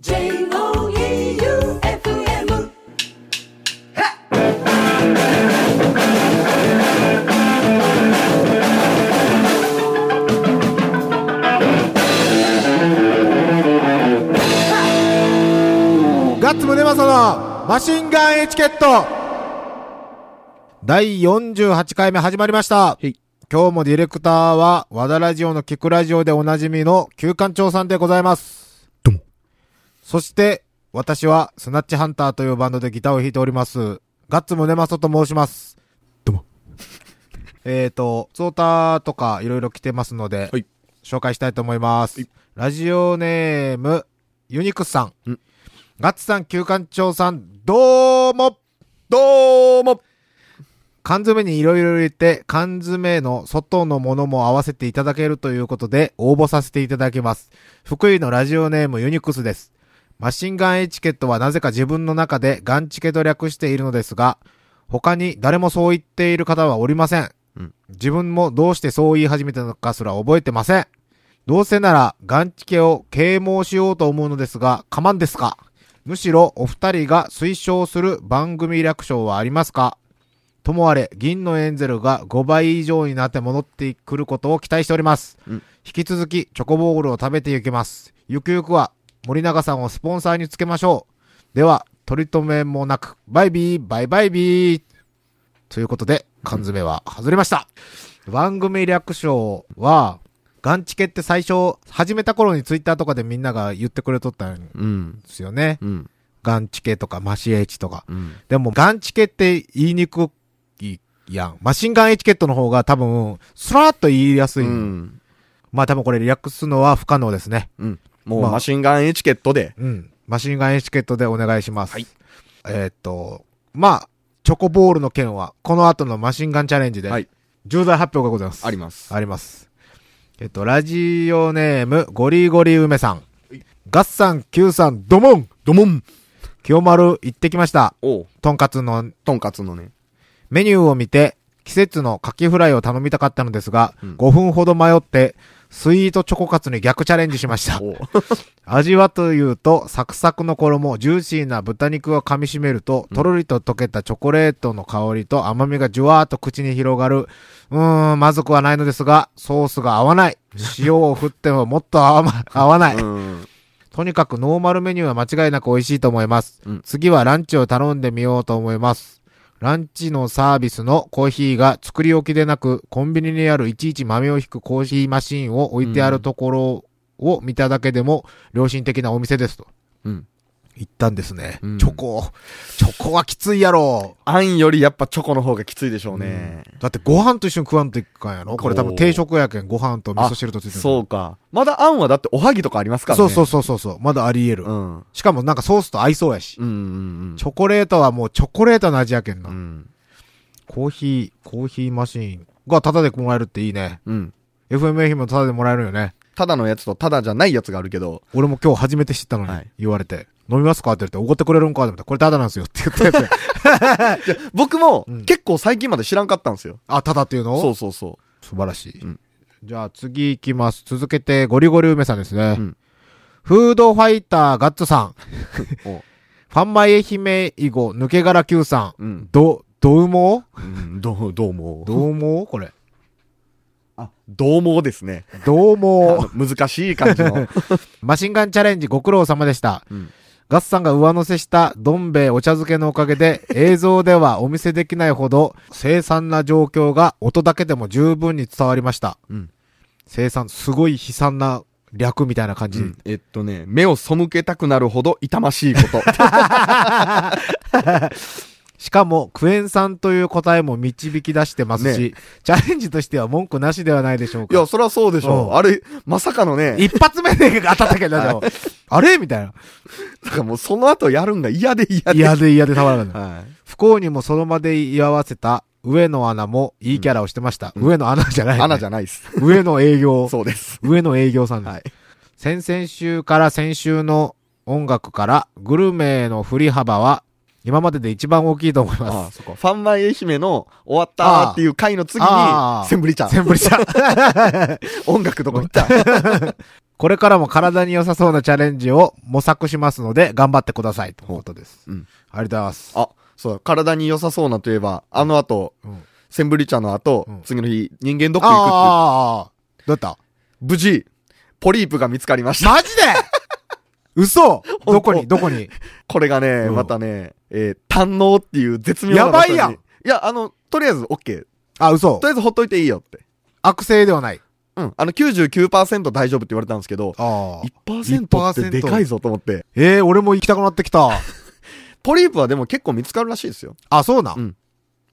J-O-E-U-F-M ガッツムネマソのマシンガンエチケット第48回目始まりました。い今日もディレクターは、和田ラジオのキクラジオでおなじみの旧館長さんでございます。そして、私は、スナッチハンターというバンドでギターを弾いております。ガッツムネマソと申します。どうも。えーと、ツオタとかいろいろ来てますので、はい紹介したいと思います。ラジオネーム、ユニクスさん。うんガッツさん、旧館長さん、どうもどうも缶詰にいろいろ入れて、缶詰の外のものも合わせていただけるということで、応募させていただきます。福井のラジオネームユニクスです。マシンガンエチケットはなぜか自分の中でガンチケと略しているのですが、他に誰もそう言っている方はおりません。うん自分もどうしてそう言い始めたのかすら覚えてません。どうせならガンチケを啓蒙しようと思うのですが、かまんですか？むしろお二人が推奨する番組略称はありますか？ともあれ、銀のエンゼルが5倍以上になって戻ってくることを期待しております。うん引き続き、チョコボールを食べていきます。ゆくゆくは、森永さんをスポンサーにつけましょう。では、取り留めもなく、バイビー、バイバイビー。ということで、缶詰は外れました。番組略称は、ガンチケって最初、始めた頃にツイッターとかでみんなが言ってくれとったんうん。ですよね。うん。ガンチケとかマシエチとか。うん。でも、ガンチケって言いにくいやん。マシンガンエチケットの方が多分、スラーっと言いやすい。うん。まあ多分これ略すのは不可能ですね。うん。もうまあマシンガンエチケットで。うん。マシンガンエチケットでお願いします。はいえーっと、まあ、チョコボールの件は、この後のマシンガンチャレンジで、はい重大発表がございます。あります。あります。えっと、ラジオネーム、ゴリゴリ梅さん。ガッサン、キューさん、ドモンドモン清丸行ってきました。おう。とんかつのとんかつのね。メニューを見て、季節のカキフライを頼みたかったのですが、うん5分ほど迷って、スイートチョコカツに逆チャレンジしました。味はというと、サクサクの衣、ジューシーな豚肉を噛み締めると、とろりと溶けたチョコレートの香りと甘みがじゅわーっと口に広がる。うーん、まずくはないのですが、ソースが合わない。塩を振ってももっと合わま合わない。うん。とにかくノーマルメニューは間違いなく美味しいと思います。うん次はランチを頼んでみようと思います。ランチのサービスのコーヒーが作り置きでなく、コンビニにあるいちいち豆を引くコーヒーマシンを置いてあるところを見ただけでも良心的なお店ですと。うん。言ったんですね。うんチョコ。チョコはきついやろ。あんよりやっぱチョコの方がきついでしょうね。だってご飯と一緒に食わんといかんやろこれ多分定食やけん、ご飯と味噌汁とついてる。そうか。まだあんはだっておはぎとかありますからね。そうそうそうそう。まだあり得る。うん。うんしかもなんかソースと合いそうやし。うんうんチョコレートはもうチョコレートの味やけんな。うん。うん。コーヒー、コーヒーマシーンがタダでもらえるっていいね。うん。FM 愛媛もタダでもらえるよね。ただのやつとただじゃないやつがあるけど。俺も今日初めて知ったのにはい言われて、飲みますかって言って、おごってくれるんかって思ったら、これタダなんですよって言った やつ。僕もうん結構最近まで知らんかったんですよ。あ、タダっていうの？そうそうそ素晴らしい。うんじゃあ次行きます。続けて、ゴリゴリ梅さんですね。うんフードファイターガッツさん。おファンマイ愛媛以後、抜け殻 Q さん。う。うん。ど、どうもう？ん、どう、どうも。どうもこれ。あ、どうもですね。どうあもの難しい感じの。マシンガンチャレンジご苦労様でした。うんガッサンが上乗せしたどん兵衛お茶漬けのおかげで映像ではお見せできないほど凄惨な状況が音だけでも十分に伝わりました。うん凄惨、すごい悲惨な略みたいな感じ。うんえっとね、目を背けたくなるほど痛ましいこと。しかもクエン酸という答えも導き出してますし、チャレンジとしては文句なしではないでしょうか。いや、そりゃそうでしょうう。あれ、まさかのね、一発目で当たったけど、はあれみたいな。なんかもうその後やるんが嫌で嫌で。嫌で嫌でたまらない。は不幸にもその場で居合わせた上野アナもいいキャラをしてました。うん上野アナじゃない、い。穴じゃないです。上野営業。そうです。上野営業さんです。はい。先々週から先週の音楽からグルメの振り幅は今までで一番大きいと思いああ、ます。そこ。ファンマイ愛媛の終わったっていう回の次にああ、センブリ茶。センブリ茶。音楽どこ行った これからも体に良さそうなチャレンジを模索しますので、頑張ってください。ということです。うん。ありがとうございます。あ、そう、体に良さそうなといえば、あの後、うんセンブリ茶の後、うん次の日、人間ドック行くって、ああ、どうやった？無事、ポリープが見つかりました。マジで？嘘どこに？どこに？これがね、うんまたね、えー、堪能っていう絶妙な場所にやばいやんいや、あの、とりあえず OK。あ、嘘とりあえずほっといていいよって。悪性ではない。うん。あの、99%大丈夫って言われたんですけど、ああ。1%ってでかいぞと思って。ええ俺も行きたくなってきた。ポリープはでも結構見つかるらしいですよ。あ、そうなん。うん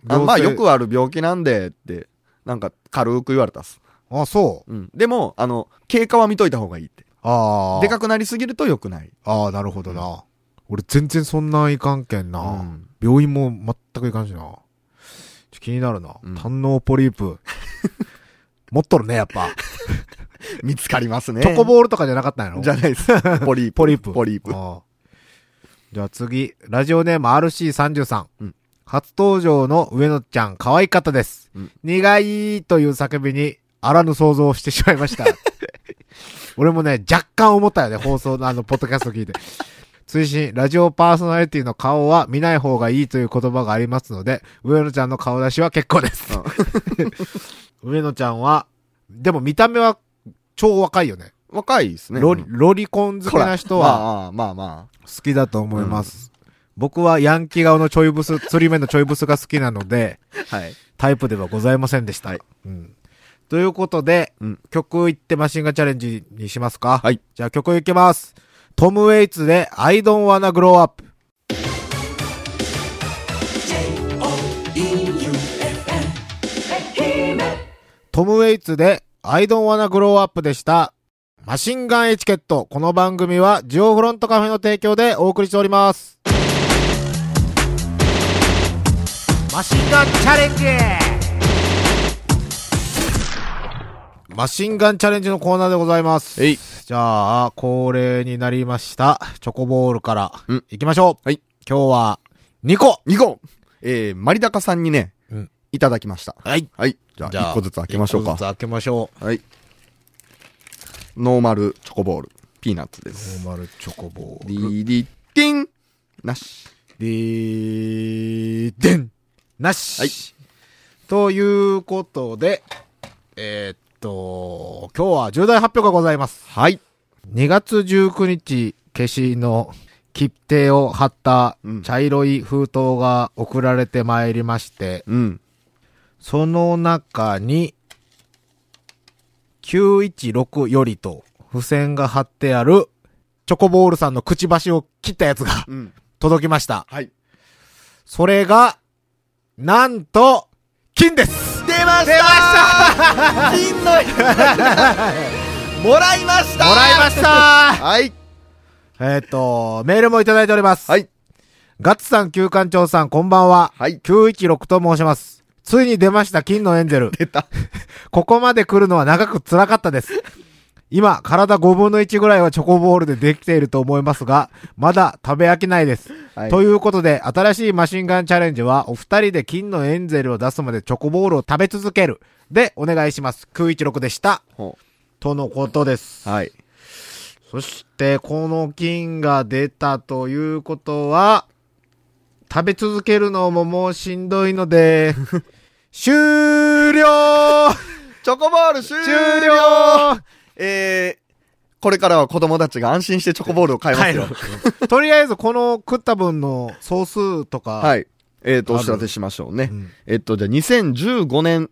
あまあ、よあ。くある病気なんでって、なんか軽く言われたっす。あ、そう。うん。でも、あの、経過は見といた方がいいって。ああ。でかくなりすぎると良くない。ああ、なるほどな。俺全然そんないかんけんな。うん病院も全くいかんしな。気になるな。うん胆のポリープ。持っとるね、やっぱ。見つかりますね。チョコボールとかじゃなかったんやろ？じゃないです。ポリープ。ポリープ。ポリープ。ああじゃあ次、ラジオネーム RC33。うん初登場の上野ちゃん、可愛かったです。うん苦いという叫びに、あらぬ想像をしてしまいました。俺もね、若干思ったよね、放送の あの、ポッドキャスト聞いて。追伸、ラジオパーソナリティの顔は見ない方がいいという言葉がありますので、上野ちゃんの顔出しは結構です。上野ちゃんは、でも見た目は超若いよね。若いですね。ロリ、うんロリコン好きな人は、まあまあま好きだと思います。僕はヤンキー顔のちょいブス、釣り目のちょいブスが好きなので、あ。はい。タイプではございませんでした。はいうん。ということで、うん曲いってマシンガンチャレンジにしますかはい。じゃあ曲いきます。トム・ウェイツで I don't wanna grow up。トム・ウェイツで I don't wanna grow up でした。マシンガンエチケット。この番組はジオフロントカフェの提供でお送りしております。マシンガンチャレンジマシンガンチャレンジのコーナーでございます。えい。じゃあ、恒例になりました。チョコボールからうん、行きましょう。はい。今日は、2個2個えー、マリダカさんにね、うんいただきました。はい。はい。じゃあ、1個ずつ開けましょうか一個ずつ。開けましょはい。ノーマルチョコボール。ピーナッツでう。す。ノーマルチョコボーデル。ィーディティンなし。でーでんなしはいということで、えーっと、今日は重大発表がございます。はい。2月19日、消しの切手を貼ったうん茶色い封筒が送られてまいりまして、うん。その中に、916よりと付箋が貼ってある、チョコボールさんのくちばしを切ったやつがうん。届きました。はい。それが、なんと、金です出ました金のもらいましたもらいましたはい。えっと、メールもいただいております。はい。ガッツさん、旧館長さん、こんばんは。はい。916と申します。ついに出ました、金のエンゼル。出た。ここまで来るのは長く辛かったです。今、体5分の1ぐらいはチョコボールでできていると思いますが、まだ食べ飽きないです。はいということで、新しいマシンガンチャレンジは、お二人で金のエンゼルを出すまでチョコボールを食べ続ける。で、お願いします。916でした。ほとのことです。うはい。そして、この金が出たということは、食べ続けるのももうしんどいので、終了チョコボール終了終了えー、これからは子供たちが安心してチョコボールを買いますよ。とりあえず、この食った分の総数とか、。はいい。えーと、お知らせしましょうね。うんえっと、じゃあ2015年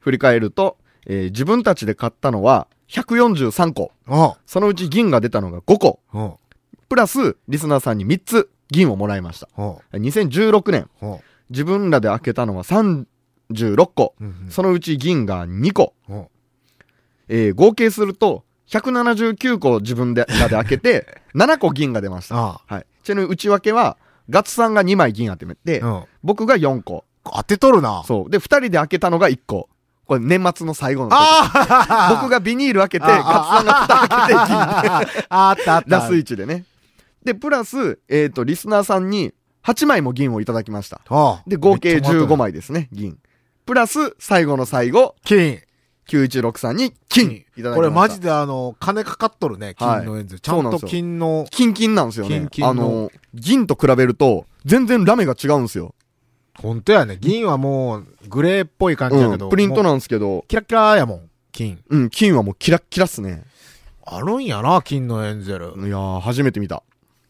振り返ると、えー自分たちで買ったのは143個。おそのうち銀が出たのが5個。おプラス、リスナーさんに3つ銀をもらいました。お2016年、お自分らで開けたのは36個。うんそのうち銀が2個。おえー合計すると、179個自分でらで開けて、7個銀が出ました。あはい。ちなみに内訳は、ガッツさんが2枚銀集めて、あ。うん。僕が4個。当てとるな。そう。で、2人で開けたのが1個。これ年末の最後の 僕がビニール開けて、あガッツさんが蓋開けて銀。ああったあった。ラス1でね。で、プラス、えっ、と、リスナーさんに8枚も銀をいただきました。ああで、合計15めっちゃもらったね枚ですね、銀。プラス、最後の最後、金。9163に金いただきました。これマジであの、金かかっとるね、金のエンゼル。ちゃんと金の、金金なんですよね。金金のあの、銀と比べると、全然ラメが違うんですよ。本当やね。銀はもう、グレーっぽい感じやけど。うん、プリントなんですけど、キラキラやもん、金。うん、金はもうキラッキラっすね。あるんやな、金のエンゼル。いやー、初めて見た。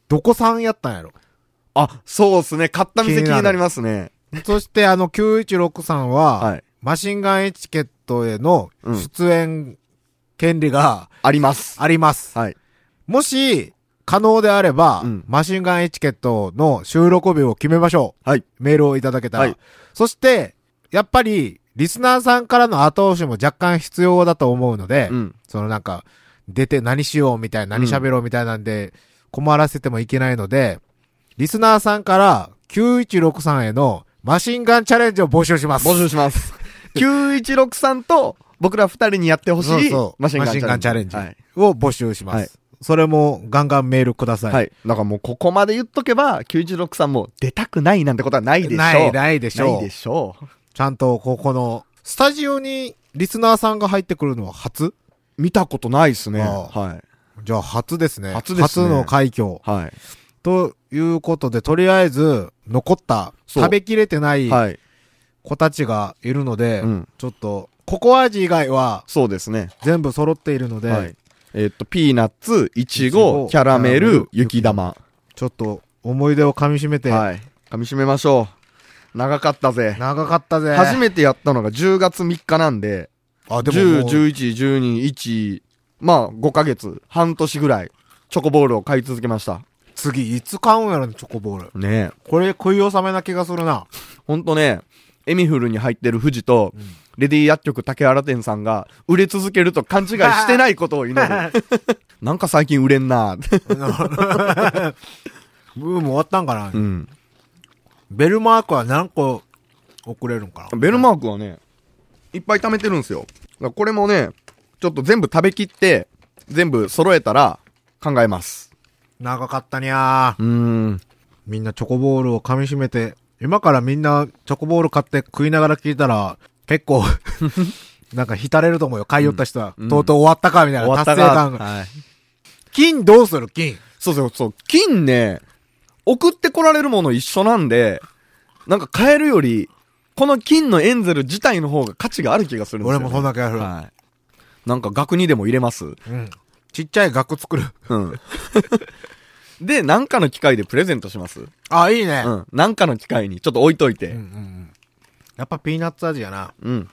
どこさんやったんやろ？あ、そうっすね。買った店気になりますね。そしてあの、9163は、はい。マシンガンエチケットへのうん出演権利があります。あります。はい。もし、可能であれば、うんマシンガンエチケットの収録日を決めましょう。はい。メールをいただけたら。はいそして、やっぱり、リスナーさんからの後押しも若干必要だと思うので、うん。そのなんか、出て何しようみたいな、何喋ろうみたいなんで、困らせてもいけないので、リスナーさんから9163へのマシンガンチャレンジを募集します。募集します。9163と、僕ら二人にやってほしいそうそうマシンガンチャレンジ。を募集します。はいそれもガンガンメールください。はい。だからもうここまで言っとけば、9163も出たくないなんてことはないでしょう。ない、ないでしょう。ないでしょう。ちゃんと、ここの、スタジオにリスナーさんが入ってくるのは初？見たことないっすね。はい。じゃあ初ですね。初ですねの快挙。はい。ということで、とりあえず、残った、食べきれてないはい。子たちがいるので、うん。ちょっと、ココア味以外はそうですね。全部揃っているので、はい。えっと、ピーナッツ、いちいちごご、キャラメルル、雪玉。ちょっと思い出を噛み締めて、はい。噛み締めましょう。長かったぜ。長かったぜ。初めてやったのが10月3日なんで、あ、でも10、もう11、12、1、まあ5ヶ月、半年ぐらい、チョコボールを買い続けました。次いつ買うんやろね、チョコボール。ねえ。これ食い納めな気がするな。ほんとね、エミフルに入ってる富士と、レディ薬局竹原店さんが売れ続けると勘違いしてないことを祈る。なんか最近売れんな ブーム終わったんかな、うん。ベルマークは何個送れるんかなベルマークはね、いっぱい貯めてるんですよ。だからこれもね、ちょっと全部食べきって、全部揃えたら考えます。長かったにゃー。うーん。みんなチョコボールを噛み締めて、今からみんなチョコボール買って食いながら聞いたら、結構、なんか浸れると思うよ。買い寄った人は。うんとうとう終わったかみたいな。達成感が。はい。金どうする？金。そうそうそう。金ね、送ってこられるもの一緒なんで、なんか買えるより、この金のエンゼル自体の方が価値がある気がするんですよ、俺もそんな気がする。はい。なんか額にでも入れます。うん。ちっちゃい額作る。うん。で、なんかの機会でプレゼントします？あ、いいね。うん。なんかの機会にちょっと置いといて。うんうんうん。やっぱピーナッツ味やな。うん。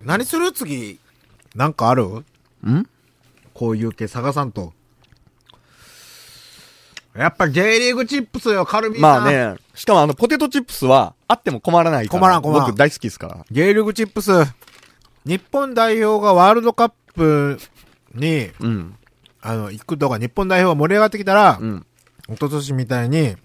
何する次？なんかある？ん？こういう系探さんと。やっぱ J リーグチップスよ、カルビーさん。まあ。ね、しかもあの、ポテトチップスは、あっても困らないから。困らん困らん僕大好きですから。J リーグチップス。日本代表がワールドカップに、うん。あの、行くとか、日本代表が盛り上がってきたら、うん。一昨年みたいに、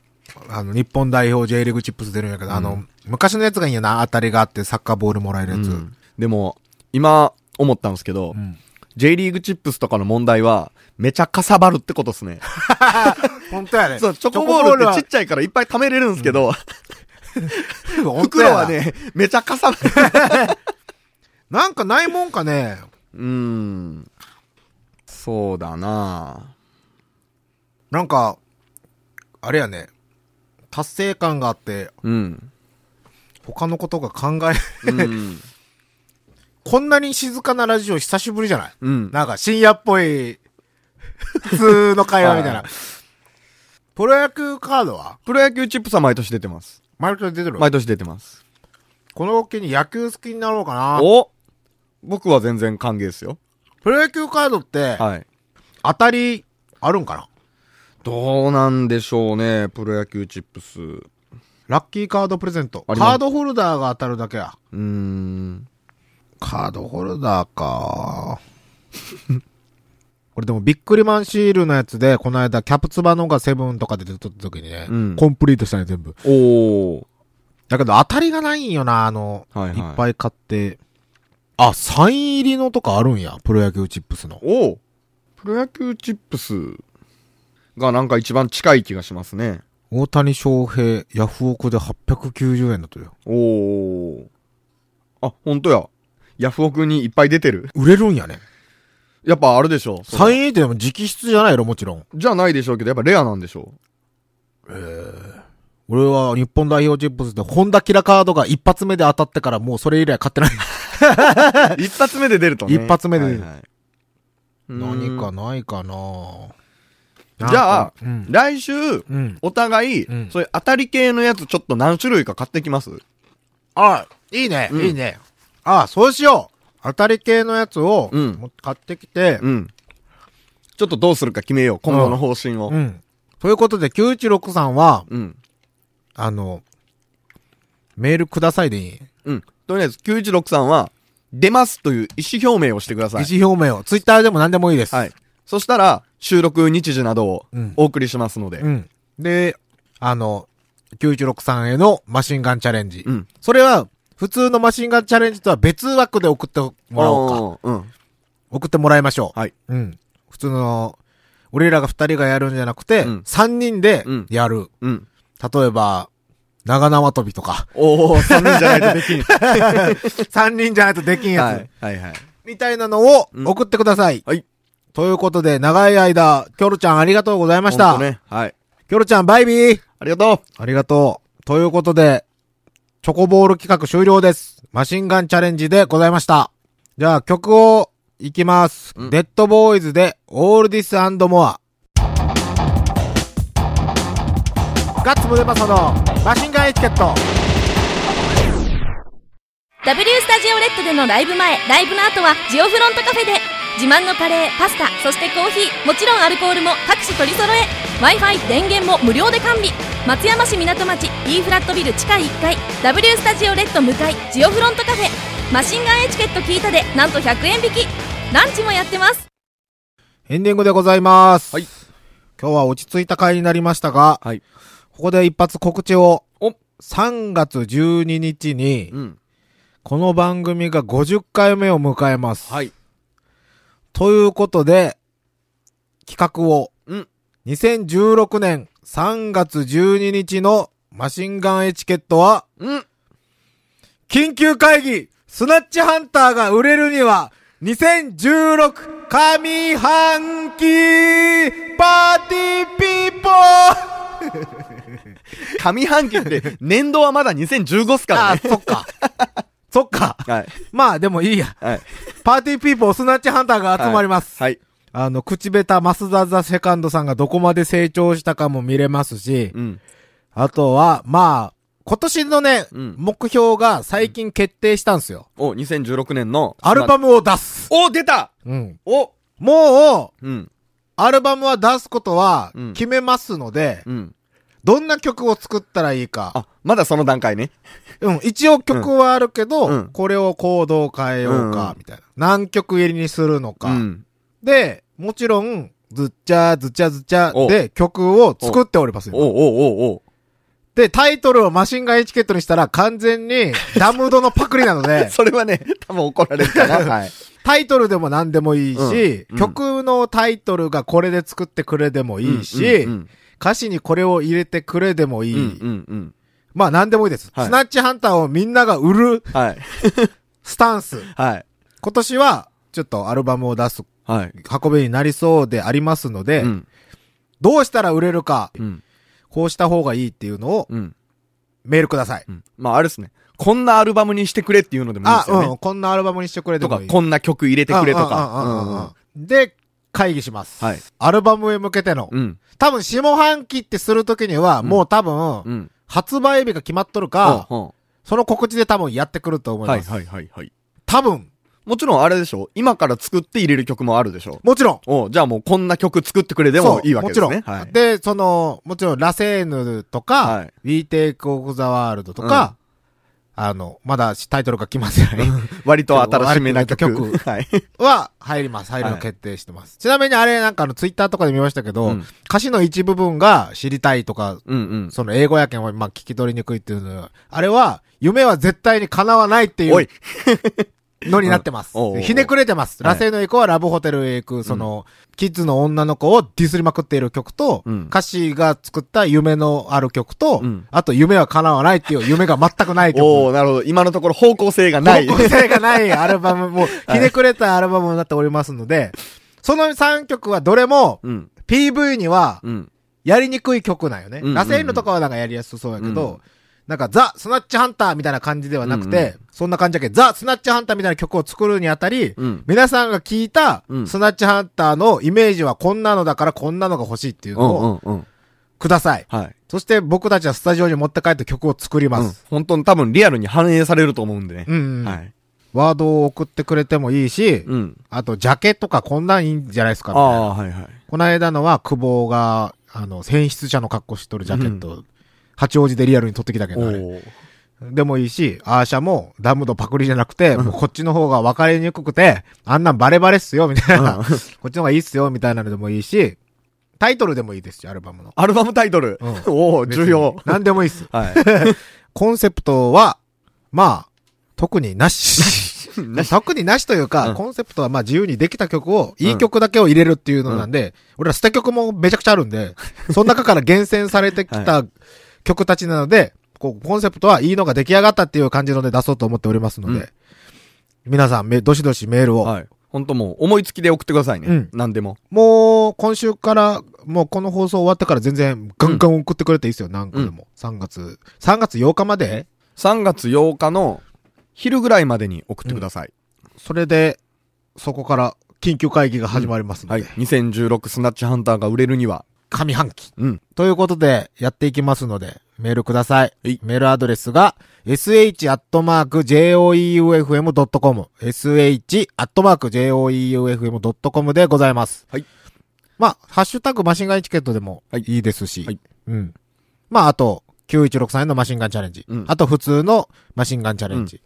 あの、日本代表 J リーグチップス出るんやけど、あの、昔のやつがいいんやな、当たりがあってサッカーボールもらえるやつ。うんでも、今、思ったんですけど、うん J リーグチップスとかの問題は、めちゃかさばるってことですね。本当やね。そう、チョコボールってちっちちゃいからいっぱい貯めれるんですけど、袋は。ね、めちゃかさばる。なんかないもんかね。うーん。そうだななんか、あれやね。達成感があって、うん。他のことが考え、うん。こんなに静かなラジオ久しぶりじゃない？うん。なんか深夜っぽい、普通の会話みたいな。はいプロ野球カードは？プロ野球チップスは毎年出てます。毎年出てる？毎年出てます。この機に野球好きになろうかな。お僕は全然歓迎ですよ。プロ野球カードって、はい。当たり、あるんかな？どうなんでしょうね、プロ野球チップス。うラッキーカードプレゼント。カードホルダーが当たるだけや。ーん。カードホルダーか。これでもビックリマンシールのやつで、この間キャプツバのがセブンとかで出た時にね、うんコンプリートしたね、全部。おー。だけど当たりがないんよな、あの、はいはいいっぱい買って。あ、サイン入りのとかあるんや、プロ野球チップスの。おープロ野球チップスがなんか一番近い気がしますね。大谷翔平、ヤフオクで890円だとよ。おー。あ、ほんとや。ヤフオクにいっぱい出てる。売れるんやね。やっぱあるでしょ。サインってでも直筆じゃないやろ、もちろん。じゃないでしょうけど、やっぱレアなんでしょ俺は日本代表チップスで、ホンダキラカードが一発目で当たってからもうそれ以来買ってない。う。一発目で出るとね。一発目で出るはいはい何かないかなじゃあ、うん。来週、うん。お互い、うんそういう当たり系のやつちょっと何種類か買ってきます？あ、いいね、うんいいね。あ、そうしよう。当たり系のやつを、うんも買ってきて、うん。ちょっとどうするか決めよう。今後の方針を。うん。ということで、916さんは、うん。あの、メールくださいでいい？うん。とりあえず、916さんは、出ますという意思表明をしてください。意思表明を。ツイッターでも何でもいいです。はい。そしたら、収録日時などをうんお送りしますので。うん。で、あの、916さんへのマシンガンチャレンジ。うん。それは、普通のマシンガンチャレンジとは別枠で送ってもらおうか。うん。送ってもらいましょう。はい。うん。普通の、俺らが二人がやるんじゃなくてうん、三、人でうんやる。うん。例えば、長縄跳びとか。おお3人じゃないとできん。三人じゃないとできんやつ。はい。はいはい。みたいなのをうん送ってください。はい。ということで、長い間、キョロちゃんありがとうございました。ね。はい。キョロちゃんバイビーありがとありがとう。ということで、チョコボール企画終了です。マシンガンチャレンジでございました。じゃあ曲をいきます。うんデッドボーイズで All This and More。ガッツムデパソのマシンガンエチケット。W スタジオレッドでのライブ前、ライブの後はジオフロントカフェで自慢のカレー、パスタ、そしてコーヒー、もちろんアルコールも各種取り揃え Wi-Fi、電源も無料で完備松山市港町 E フラットビル地下1階 W スタジオレッド向かいジオフロントカフェマシンガンエチケット聞いたでなんと100円引きランチもやってますエンディングでございます。はい。今日は落ち着いた回になりましたが、はい。ここで一発告知を。お3月12日に、うん。この番組が50回目を迎えます。はい。ということで、企画を、うん。2016年3月12日のマシンガンエチケットは、うん。緊急会議スナッチハンターが売れるには、2016上半期パーティーピーポー上半期って、年度はまだ2015っすからあね。、そっか。そっか。はい。まあでもいいや。はい。パーティーピーポースナッチハンターが集まります。はい。あの、口下手マスダザセカンドさんがどこまで成長したかも見れますし、うん。あとは、まあ、今年のね、うん目標が最近決定したんですよ。お、2016年の。アルバムを出す。お、出たうん。おもう、うん。アルバムは出すことはうん決めますので、うん。どんな曲を作ったらいいか。あ、まだその段階ね。うん、一応曲はあるけど、うんこれをコードを変えようか、うんみたいな。何曲入りにするのか。うん。で、もちろん、ずっちゃずちゃずちゃおで曲を作っておりますよ。おおおおで、タイトルをマシンガンエチケットにしたら完全に ダムドのパクリなので、それはね、多分怒られるかな。はい。タイトルでも何でもいいし、うんうん曲のタイトルがこれで作ってくれでもいいし、うんうん歌詞にこれを入れてくれでもいい。うん。うんうんまあ何でもいいです、はいスナッチハンターをみんなが売るうん。はい。スタンス。はい。今年は、ちょっとアルバムを出すはい。運びになりそうでありますので、うん。どうしたら売れるか、うん。こうした方がいいっていうのをうん。メールください。うん。まあ、あれですね。こんなアルバムにしてくれっていうのでもいいであ、すよね。うん、こんなアルバムにしてくれでとかもいい。、こんな曲入れてくれとか。で、会議します。はい。アルバムへ向けての。うん。多分、下半期ってするときには、うんもう多分、うん。発売日が決まっとるか、うんうんその告知で多分やってくると思います。はいはいはいはい。多分、もちろんあれでしょ今から作って入れる曲もあるでしょもちろん。おじゃあもうこんな曲作ってくれでもいいわけですね。もちろん。はい。で、その、もちろん、ラセーヌとか、はい We Take Over the World とか、あの、まだタイトルが決まってない割と新しめな曲。はい。は入ります。入るの決定してます。ちなみにあれなんかあのツイッターとかで見ましたけど、うん歌詞の一部分が知りたいとか、うんうん。その英語やけんはまあ聞き取りにくいっていうのは、あれは夢は絶対に叶わないっていう。のになってます。ひねくれてます。はい螺旋のエコはラブホテルへ行く、その、キッズの女の子をディスりまくっている曲と、うん歌詞が作った夢のある曲と、うんあと夢は叶わないっていう夢が全くない曲。おー、なるほど。今のところ方向性がない。方向性がない アルバムも、ひねくれたアルバムになっておりますので、その3曲はどれも、うん。PV には、うん。やりにくい曲なんよね。ラセイヌとかはなんかやりやすそうやけど、うんなんかザ・スナッチハンターみたいな感じではなくて、うんうんそんな感じだけど、ザ・スナッチハンターみたいな曲を作るにあたり、うん。皆さんが聞いたうんスナッチハンターのイメージはこんなのだからこんなのが欲しいっていううのをんうんうん。ください。はい。そして僕たちはスタジオに持って帰って曲を作りまうんす。。本当に多分リアルに反映されると思うんでね。うん、うんはい。ワードを送ってくれてもいいし、うん。あと、ジャケとかこんなんいいんじゃないですかあみたいなあ、はいはい。この間のは、久保が、あの、選出者の格好しとるジャケット、八王子でリアルに撮ってきたけど、でもいいし、アーシャもダムのパクリじゃなくて、もうこっちの方が分かりにくくて、あんなんバレバレっすよ、みたいな。うんこっちの方がいいっすよ、みたいなのでもいいし、タイトルでもいいですし、アルバムの。アルバムタイトル？うんおお重要。何でもいいっす。はい。コンセプトは、まあ、特に なし。特になしというか、うんコンセプトはまあ自由にできた曲を、いい曲だけを入れるっていうのなんで、俺ら捨て曲もめちゃくちゃあるんで、その中から厳選されてきた曲たちなので、こう、コンセプトはいいのが出来上がったっていう感じので出そうと思っておりますので、うん皆さんめ、どしどしメールを、はい。本当もう思いつきで送ってくださいね。うん何でも。もう、今週から、もうこの放送終わってから全然ガンガン送ってくれていいですよ、何個でも。3月、3月8日まで3月8日の昼ぐらいまでに送ってください。それで、そこから緊急会議が始まりますので、はい。2016スナッチハンターが売れるには。上半期。うん。ということで、やっていきますので、メールください。はいメールアドレスが、sh.joeufm.com、sh.joeufm.com でございます。はい。まあ、ハッシュタグマシンガンチケットでもはいいいですし、はいうん。まあ、あと、9163円のマシンガンチャレンジ。うんあと、普通のマシンガンチャレンジ。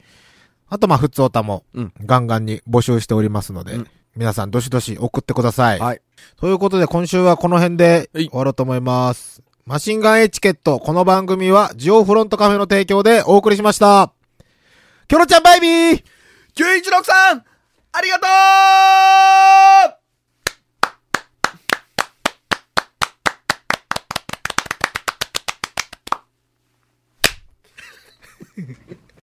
あと、まあ、普通オタもうん、ガンガンに募集しておりますので、うん皆さん、どしどし送ってください。はい。ということで、今週はこの辺ではい終わろうと思います。マシンガンエチケット、この番組はジオフロントカフェの提供でお送りしました。キョロちゃんバイビー9163ありがとう